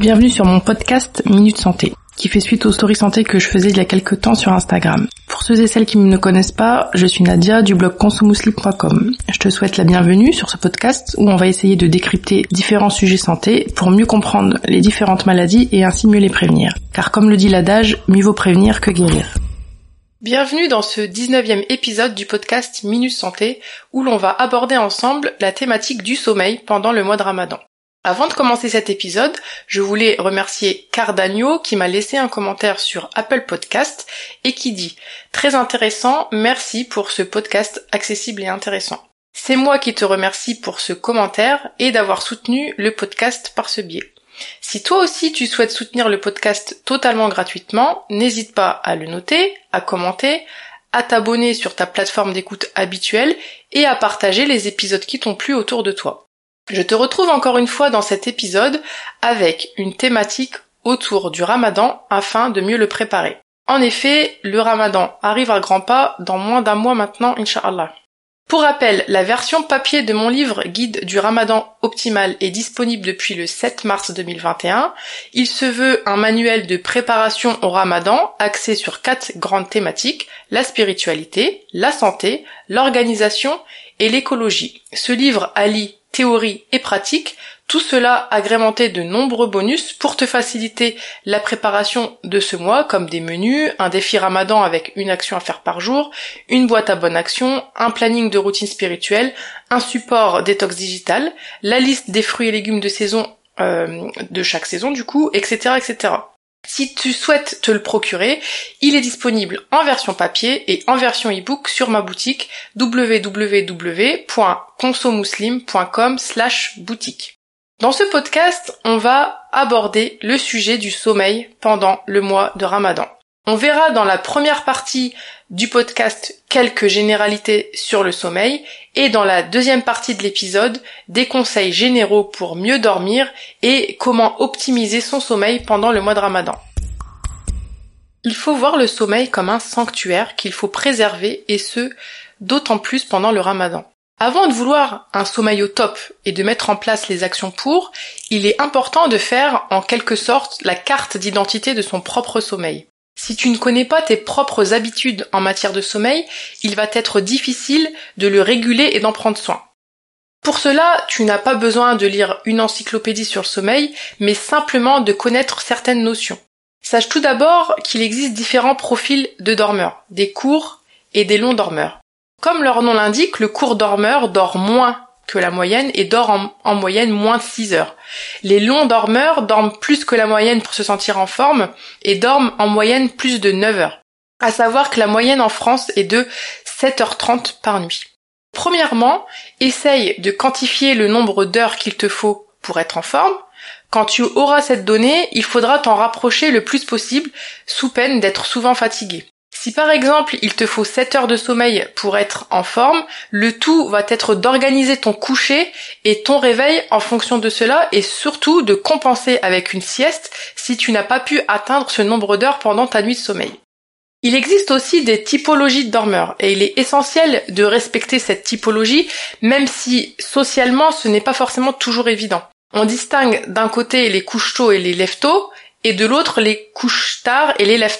Bienvenue sur mon podcast Minute Santé, qui fait suite aux stories santé que je faisais il y a quelques temps sur Instagram. Pour ceux et celles qui ne me connaissent pas, je suis Nadia du blog consomusli.com. Je te souhaite la bienvenue sur ce podcast où on va essayer de décrypter différents sujets santé pour mieux comprendre les différentes maladies et ainsi mieux les prévenir. Car comme le dit l'adage, mieux vaut prévenir que guérir. Bienvenue dans ce 19e épisode du podcast Minute Santé où l'on va aborder ensemble la thématique du sommeil pendant le mois de Ramadan. Avant de commencer cet épisode, je voulais remercier Cardagno qui m'a laissé un commentaire sur Apple Podcast et qui dit Très intéressant, merci pour ce podcast accessible et intéressant. C'est moi qui te remercie pour ce commentaire et d'avoir soutenu le podcast par ce biais. Si toi aussi tu souhaites soutenir le podcast totalement gratuitement, n'hésite pas à le noter, à commenter, à t'abonner sur ta plateforme d'écoute habituelle et à partager les épisodes qui t'ont plu autour de toi. Je te retrouve encore une fois dans cet épisode avec une thématique autour du ramadan afin de mieux le préparer. En effet, le ramadan arrive à grands pas dans moins d'un mois maintenant, Inch'Allah. Pour rappel, la version papier de mon livre Guide du ramadan optimal est disponible depuis le 7 mars 2021. Il se veut un manuel de préparation au ramadan axé sur quatre grandes thématiques, la spiritualité, la santé, l'organisation et l'écologie. Ce livre allie théorie et pratique, tout cela agrémenté de nombreux bonus pour te faciliter la préparation de ce mois comme des menus, un défi ramadan avec une action à faire par jour, une boîte à bonne action, un planning de routine spirituelle, un support détox digital, la liste des fruits et légumes de saison euh, de chaque saison du coup, etc. etc. Si tu souhaites te le procurer, il est disponible en version papier et en version e-book sur ma boutique www.consomuslim.com boutique. Dans ce podcast, on va aborder le sujet du sommeil pendant le mois de Ramadan. On verra dans la première partie du podcast quelques généralités sur le sommeil et dans la deuxième partie de l'épisode des conseils généraux pour mieux dormir et comment optimiser son sommeil pendant le mois de Ramadan. Il faut voir le sommeil comme un sanctuaire qu'il faut préserver et ce, d'autant plus pendant le Ramadan. Avant de vouloir un sommeil au top et de mettre en place les actions pour, il est important de faire en quelque sorte la carte d'identité de son propre sommeil. Si tu ne connais pas tes propres habitudes en matière de sommeil, il va être difficile de le réguler et d'en prendre soin. Pour cela, tu n'as pas besoin de lire une encyclopédie sur le sommeil, mais simplement de connaître certaines notions. Sache tout d'abord qu'il existe différents profils de dormeurs, des courts et des longs dormeurs. Comme leur nom l'indique, le court dormeur dort moins que la moyenne et dort en, moyenne moins de 6 heures. Les longs dormeurs dorment plus que la moyenne pour se sentir en forme et dorment en moyenne plus de 9 heures. À savoir que la moyenne en France est de 7h30 par nuit. Premièrement, essaye de quantifier le nombre d'heures qu'il te faut pour être en forme. Quand tu auras cette donnée, il faudra t'en rapprocher le plus possible sous peine d'être souvent fatigué. Si par exemple il te faut 7 heures de sommeil pour être en forme, le tout va être d'organiser ton coucher et ton réveil en fonction de cela et surtout de compenser avec une sieste si tu n'as pas pu atteindre ce nombre d'heures pendant ta nuit de sommeil. Il existe aussi des typologies de dormeurs et il est essentiel de respecter cette typologie même si socialement ce n'est pas forcément toujours évident. On distingue d'un côté les couches tôt et les lève tôt et de l'autre les couches tard et les lève.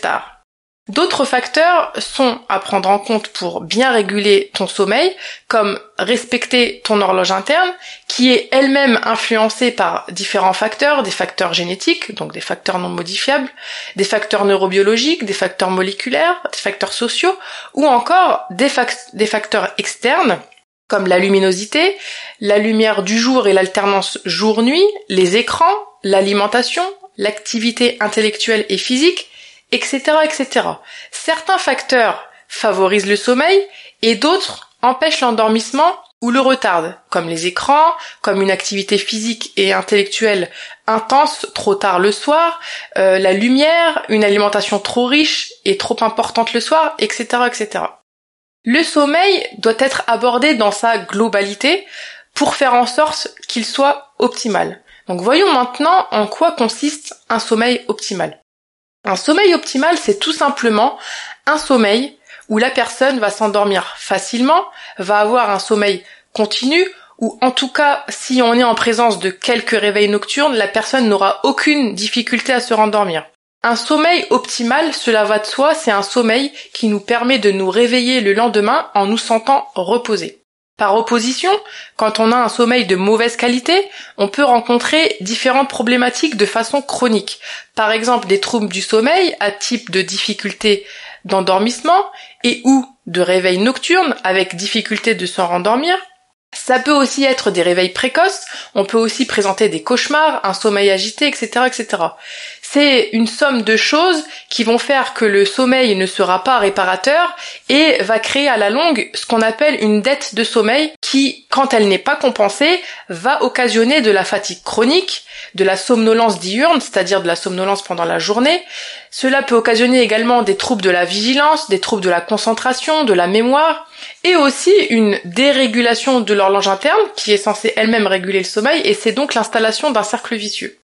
D'autres facteurs sont à prendre en compte pour bien réguler ton sommeil, comme respecter ton horloge interne, qui est elle-même influencée par différents facteurs, des facteurs génétiques, donc des facteurs non modifiables, des facteurs neurobiologiques, des facteurs moléculaires, des facteurs sociaux, ou encore des, facteurs externes, comme la luminosité, la lumière du jour et l'alternance jour-nuit, les écrans, l'alimentation, l'activité intellectuelle et physique, etc., etc. Certains facteurs favorisent le sommeil et d'autres empêchent l'endormissement ou le retardent, comme les écrans, comme une activité physique et intellectuelle intense trop tard le soir, euh, la lumière, une alimentation trop riche et trop importante le soir, etc., etc. Le sommeil doit être abordé dans sa globalité pour faire en sorte qu'il soit optimal. Donc voyons maintenant en quoi consiste un sommeil optimal. Un sommeil optimal, c'est tout simplement un sommeil où la personne va s'endormir facilement, va avoir un sommeil continu, ou en tout cas si on est en présence de quelques réveils nocturnes, la personne n'aura aucune difficulté à se rendormir. Un sommeil optimal, cela va de soi, c'est un sommeil qui nous permet de nous réveiller le lendemain en nous sentant reposés. Par opposition, quand on a un sommeil de mauvaise qualité, on peut rencontrer différentes problématiques de façon chronique. Par exemple, des troubles du sommeil à type de difficulté d'endormissement et ou de réveil nocturne avec difficulté de s'en rendormir, ça peut aussi être des réveils précoces, on peut aussi présenter des cauchemars, un sommeil agité, etc., etc. C'est une somme de choses qui vont faire que le sommeil ne sera pas réparateur et va créer à la longue ce qu'on appelle une dette de sommeil qui, quand elle n'est pas compensée, va occasionner de la fatigue chronique, de la somnolence diurne, c'est-à-dire de la somnolence pendant la journée. Cela peut occasionner également des troubles de la vigilance, des troubles de la concentration, de la mémoire, et aussi une dérégulation de l'horloge interne qui est censée elle-même réguler le sommeil et c'est donc l'installation d'un cercle vicieux.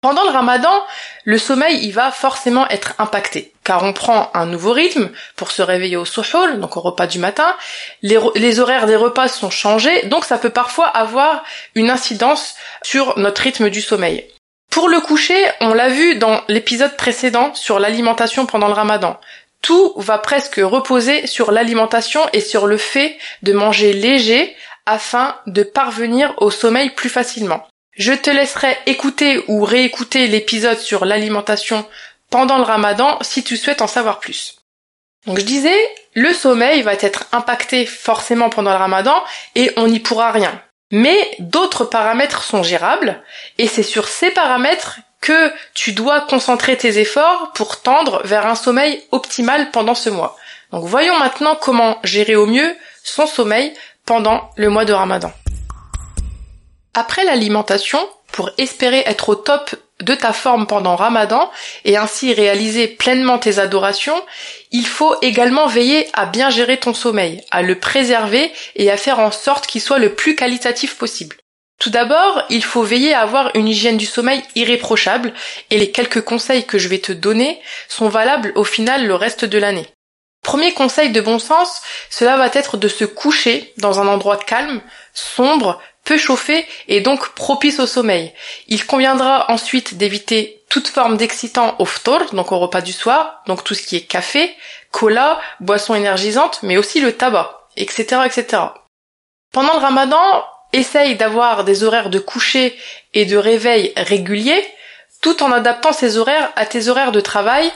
Pendant le ramadan, le sommeil il va forcément être impacté, car on prend un nouveau rythme pour se réveiller au suhoul, donc au repas du matin, les, les, horaires des repas sont changés, donc ça peut parfois avoir une incidence sur notre rythme du sommeil. Pour le coucher, on l'a vu dans l'épisode précédent sur l'alimentation pendant le ramadan tout va presque reposer sur l'alimentation et sur le fait de manger léger afin de parvenir au sommeil plus facilement. Je te laisserai écouter ou réécouter l'épisode sur l'alimentation pendant le ramadan si tu souhaites en savoir plus. Donc je disais, le sommeil va être impacté forcément pendant le ramadan et on n'y pourra rien. Mais d'autres paramètres sont gérables et c'est sur ces paramètres que tu dois concentrer tes efforts pour tendre vers un sommeil optimal pendant ce mois. Donc voyons maintenant comment gérer au mieux son sommeil pendant le mois de Ramadan. Après l'alimentation, pour espérer être au top de ta forme pendant Ramadan et ainsi réaliser pleinement tes adorations, il faut également veiller à bien gérer ton sommeil, à le préserver et à faire en sorte qu'il soit le plus qualitatif possible. Tout d'abord, il faut veiller à avoir une hygiène du sommeil irréprochable et les quelques conseils que je vais te donner sont valables au final le reste de l'année. Premier conseil de bon sens, cela va être de se coucher dans un endroit calme, sombre, peu chauffé et donc propice au sommeil. Il conviendra ensuite d'éviter toute forme d'excitant au ftor, donc au repas du soir, donc tout ce qui est café, cola, boissons énergisantes, mais aussi le tabac, etc., etc. Pendant le ramadan, essaye d'avoir des horaires de coucher et de réveil réguliers, tout en adaptant ces horaires à tes horaires de travail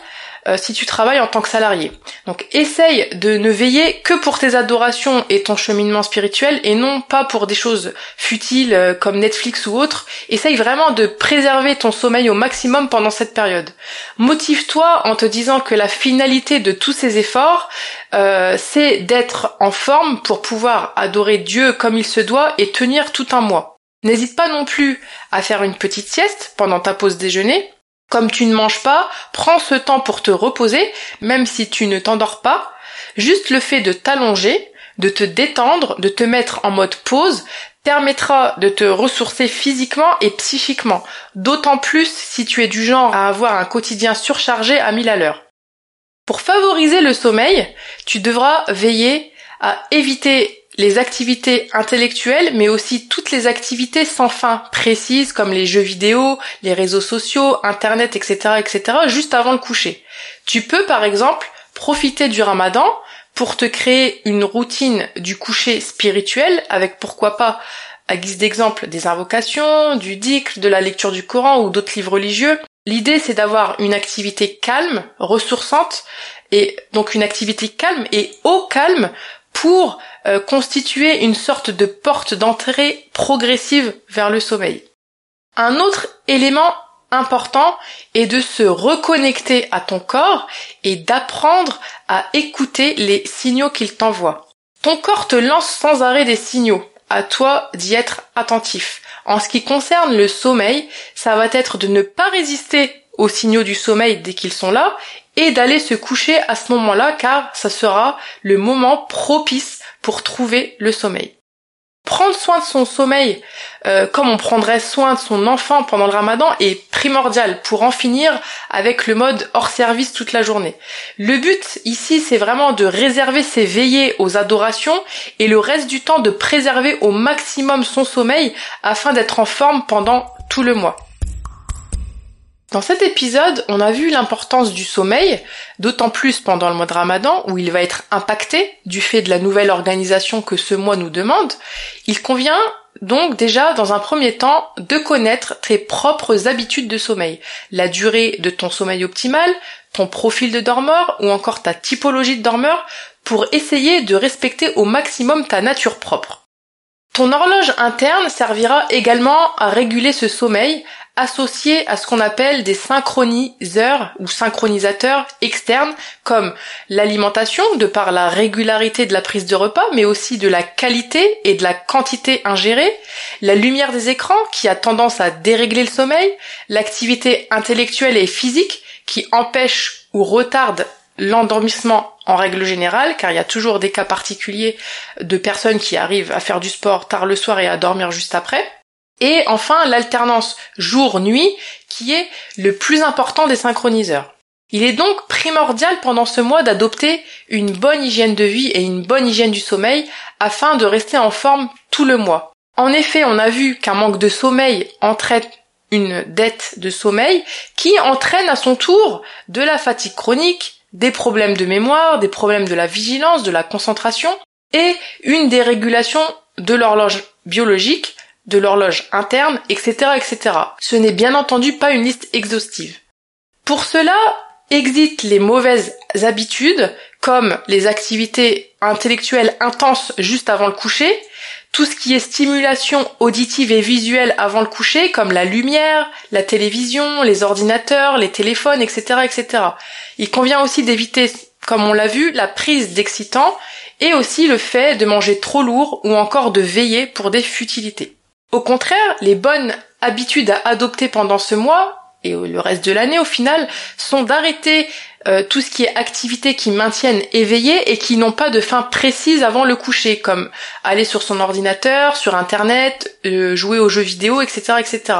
euh, si tu travailles en tant que salarié. Donc essaye de ne veiller que pour tes adorations et ton cheminement spirituel et non pas pour des choses futiles euh, comme Netflix ou autres. Essaye vraiment de préserver ton sommeil au maximum pendant cette période. Motive-toi en te disant que la finalité de tous ces efforts, euh, c'est d'être en forme pour pouvoir adorer Dieu comme il se doit et tenir tout un mois. N'hésite pas non plus à faire une petite sieste pendant ta pause déjeuner comme tu ne manges pas, prends ce temps pour te reposer, même si tu ne t'endors pas. Juste le fait de t'allonger, de te détendre, de te mettre en mode pause, permettra de te ressourcer physiquement et psychiquement, d'autant plus si tu es du genre à avoir un quotidien surchargé à mille à l'heure. Pour favoriser le sommeil, tu devras veiller à éviter les activités intellectuelles, mais aussi toutes les activités sans fin précises comme les jeux vidéo, les réseaux sociaux, Internet, etc., etc., juste avant le coucher. Tu peux, par exemple, profiter du ramadan pour te créer une routine du coucher spirituel avec pourquoi pas à guise d'exemple des invocations, du dhikr, de la lecture du Coran ou d'autres livres religieux. L'idée c'est d'avoir une activité calme, ressourçante et donc une activité calme et au calme pour euh, constituer une sorte de porte d'entrée progressive vers le sommeil. Un autre élément important est de se reconnecter à ton corps et d'apprendre à écouter les signaux qu'il t'envoie. Ton corps te lance sans arrêt des signaux, à toi d'y être attentif. En ce qui concerne le sommeil, ça va être de ne pas résister aux signaux du sommeil dès qu'ils sont là et d'aller se coucher à ce moment-là car ça sera le moment propice pour trouver le sommeil. prendre soin de son sommeil euh, comme on prendrait soin de son enfant pendant le ramadan est primordial pour en finir avec le mode hors service toute la journée. Le but ici c'est vraiment de réserver ses veillées aux adorations et le reste du temps de préserver au maximum son sommeil afin d'être en forme pendant tout le mois. Dans cet épisode, on a vu l'importance du sommeil, d'autant plus pendant le mois de Ramadan où il va être impacté du fait de la nouvelle organisation que ce mois nous demande. Il convient donc déjà dans un premier temps de connaître tes propres habitudes de sommeil, la durée de ton sommeil optimal, ton profil de dormeur ou encore ta typologie de dormeur pour essayer de respecter au maximum ta nature propre. Ton horloge interne servira également à réguler ce sommeil associé à ce qu'on appelle des synchroniseurs ou synchronisateurs externes comme l'alimentation de par la régularité de la prise de repas mais aussi de la qualité et de la quantité ingérée, la lumière des écrans qui a tendance à dérégler le sommeil, l'activité intellectuelle et physique qui empêche ou retarde l'endormissement en règle générale, car il y a toujours des cas particuliers de personnes qui arrivent à faire du sport tard le soir et à dormir juste après. Et enfin, l'alternance jour-nuit, qui est le plus important des synchroniseurs. Il est donc primordial pendant ce mois d'adopter une bonne hygiène de vie et une bonne hygiène du sommeil afin de rester en forme tout le mois. En effet, on a vu qu'un manque de sommeil entraîne une dette de sommeil qui entraîne à son tour de la fatigue chronique, des problèmes de mémoire, des problèmes de la vigilance, de la concentration et une dérégulation de l'horloge biologique de l'horloge interne, etc., etc. Ce n'est bien entendu pas une liste exhaustive. Pour cela, existent les mauvaises habitudes, comme les activités intellectuelles intenses juste avant le coucher, tout ce qui est stimulation auditive et visuelle avant le coucher, comme la lumière, la télévision, les ordinateurs, les téléphones, etc., etc. Il convient aussi d'éviter, comme on l'a vu, la prise d'excitants et aussi le fait de manger trop lourd ou encore de veiller pour des futilités. Au contraire, les bonnes habitudes à adopter pendant ce mois et le reste de l'année au final sont d'arrêter euh, tout ce qui est activités qui maintiennent éveillé et qui n'ont pas de fin précise avant le coucher, comme aller sur son ordinateur, sur internet, euh, jouer aux jeux vidéo, etc., etc.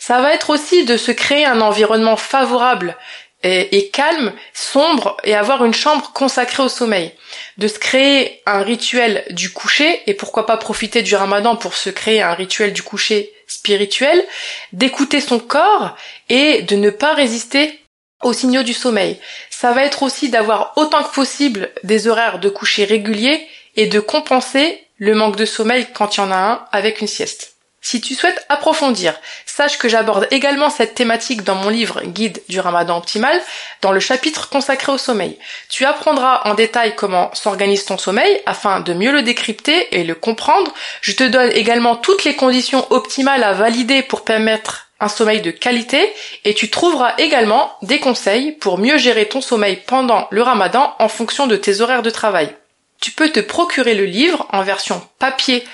Ça va être aussi de se créer un environnement favorable et, calme, sombre et avoir une chambre consacrée au sommeil. De se créer un rituel du coucher et pourquoi pas profiter du ramadan pour se créer un rituel du coucher spirituel, d'écouter son corps et de ne pas résister aux signaux du sommeil. Ça va être aussi d'avoir autant que possible des horaires de coucher réguliers et de compenser le manque de sommeil quand il y en a un avec une sieste. Si tu souhaites approfondir, sache que j'aborde également cette thématique dans mon livre Guide du Ramadan optimal, dans le chapitre consacré au sommeil. Tu apprendras en détail comment s'organise ton sommeil afin de mieux le décrypter et le comprendre. Je te donne également toutes les conditions optimales à valider pour permettre un sommeil de qualité et tu trouveras également des conseils pour mieux gérer ton sommeil pendant le ramadan en fonction de tes horaires de travail. Tu peux te procurer le livre en version papier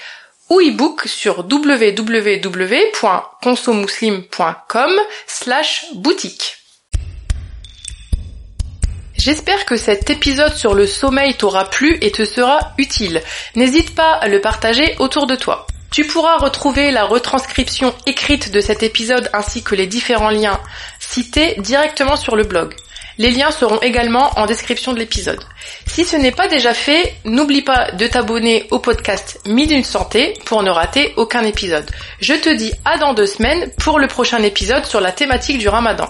ou e-book sur www.consomuslim.com slash boutique. J'espère que cet épisode sur le sommeil t'aura plu et te sera utile. N'hésite pas à le partager autour de toi. Tu pourras retrouver la retranscription écrite de cet épisode ainsi que les différents liens cités directement sur le blog. Les liens seront également en description de l'épisode. Si ce n'est pas déjà fait, n'oublie pas de t'abonner au podcast Midi d'une santé pour ne rater aucun épisode. Je te dis à dans deux semaines pour le prochain épisode sur la thématique du ramadan.